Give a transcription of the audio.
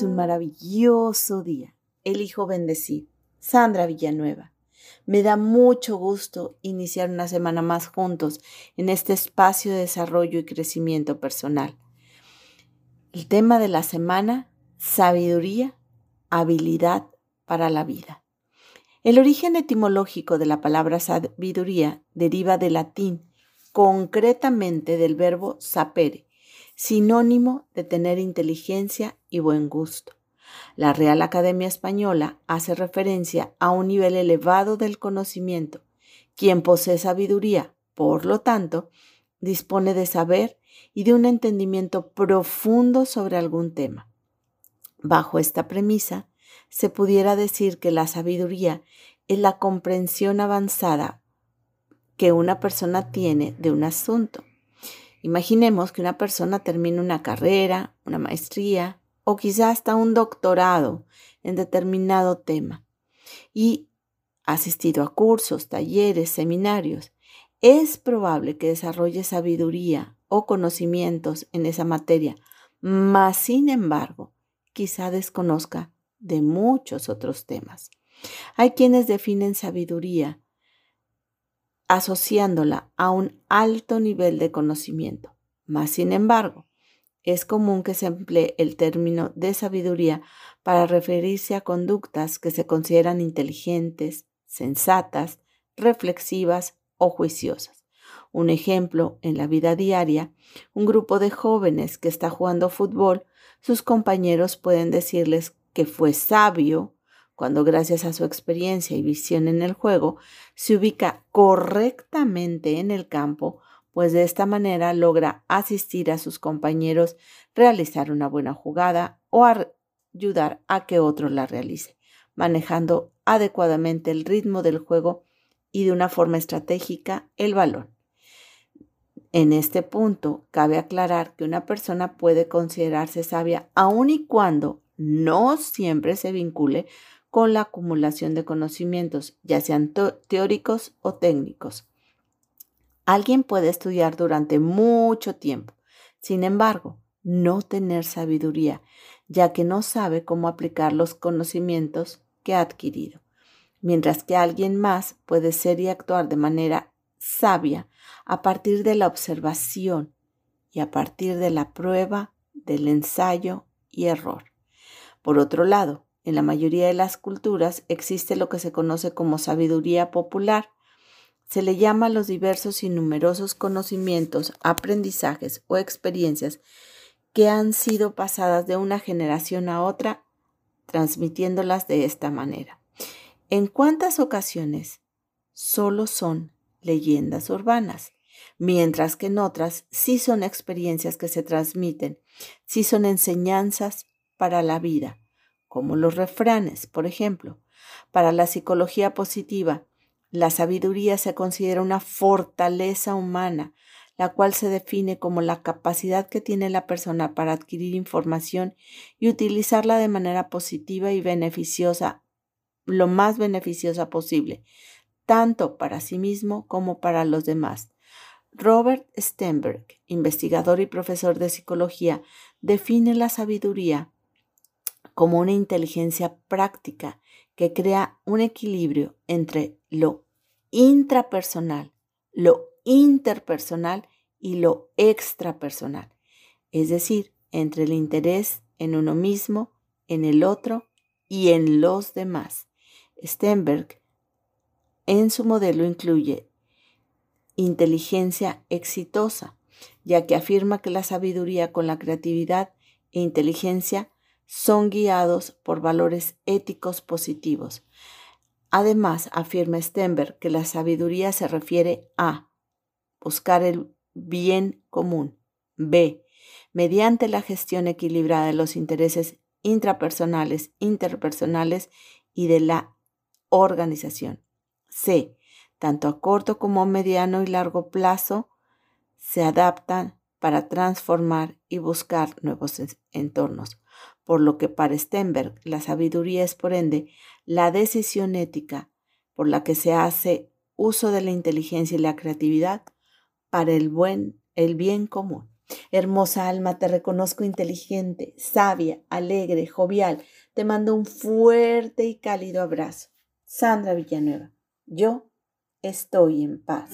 un maravilloso día. Elijo bendecir. Sandra Villanueva. Me da mucho gusto iniciar una semana más juntos en este espacio de desarrollo y crecimiento personal. El tema de la semana, sabiduría, habilidad para la vida. El origen etimológico de la palabra sabiduría deriva del latín, concretamente del verbo sapere, sinónimo de tener inteligencia y buen gusto. La Real Academia Española hace referencia a un nivel elevado del conocimiento. Quien posee sabiduría, por lo tanto, dispone de saber y de un entendimiento profundo sobre algún tema. Bajo esta premisa, se pudiera decir que la sabiduría es la comprensión avanzada que una persona tiene de un asunto. Imaginemos que una persona termina una carrera, una maestría o quizá hasta un doctorado en determinado tema y ha asistido a cursos, talleres, seminarios. Es probable que desarrolle sabiduría o conocimientos en esa materia, mas sin embargo, quizá desconozca de muchos otros temas. Hay quienes definen sabiduría asociándola a un alto nivel de conocimiento. Mas, sin embargo, es común que se emplee el término de sabiduría para referirse a conductas que se consideran inteligentes, sensatas, reflexivas o juiciosas. Un ejemplo, en la vida diaria, un grupo de jóvenes que está jugando fútbol, sus compañeros pueden decirles que fue sabio cuando gracias a su experiencia y visión en el juego se ubica correctamente en el campo, pues de esta manera logra asistir a sus compañeros, realizar una buena jugada o ayudar a que otro la realice, manejando adecuadamente el ritmo del juego y de una forma estratégica el balón. En este punto, cabe aclarar que una persona puede considerarse sabia aun y cuando no siempre se vincule con la acumulación de conocimientos, ya sean teóricos o técnicos. Alguien puede estudiar durante mucho tiempo, sin embargo, no tener sabiduría, ya que no sabe cómo aplicar los conocimientos que ha adquirido, mientras que alguien más puede ser y actuar de manera sabia a partir de la observación y a partir de la prueba, del ensayo y error. Por otro lado, en la mayoría de las culturas existe lo que se conoce como sabiduría popular. Se le llama a los diversos y numerosos conocimientos, aprendizajes o experiencias que han sido pasadas de una generación a otra, transmitiéndolas de esta manera. ¿En cuántas ocasiones solo son leyendas urbanas? Mientras que en otras sí son experiencias que se transmiten, sí son enseñanzas para la vida como los refranes, por ejemplo. Para la psicología positiva, la sabiduría se considera una fortaleza humana, la cual se define como la capacidad que tiene la persona para adquirir información y utilizarla de manera positiva y beneficiosa, lo más beneficiosa posible, tanto para sí mismo como para los demás. Robert Stenberg, investigador y profesor de psicología, define la sabiduría como una inteligencia práctica que crea un equilibrio entre lo intrapersonal, lo interpersonal y lo extrapersonal, es decir, entre el interés en uno mismo, en el otro y en los demás. Stenberg en su modelo incluye inteligencia exitosa, ya que afirma que la sabiduría con la creatividad e inteligencia son guiados por valores éticos positivos. Además, afirma Stenberg que la sabiduría se refiere a buscar el bien común, b. mediante la gestión equilibrada de los intereses intrapersonales, interpersonales y de la organización. C. Tanto a corto como a mediano y largo plazo se adaptan para transformar y buscar nuevos entornos por lo que para Stenberg la sabiduría es por ende la decisión ética por la que se hace uso de la inteligencia y la creatividad para el buen, el bien común. Hermosa alma, te reconozco inteligente, sabia, alegre, jovial. Te mando un fuerte y cálido abrazo. Sandra Villanueva, yo estoy en paz.